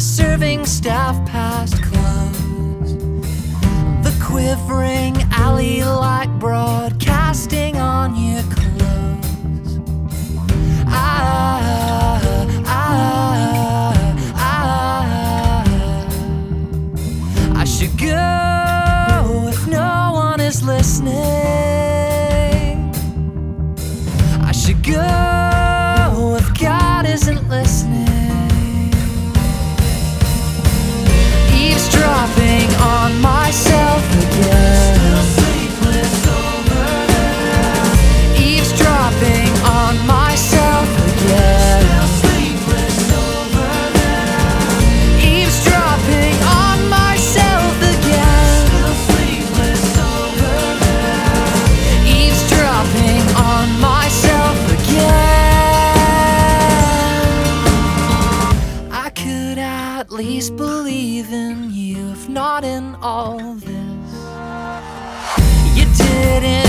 the serving staff past close. The quivering alley light broadcasting on your clothes. Ah, ah, ah. I should go if no one is listening. I should go isn't listening. not in all this. You didn't.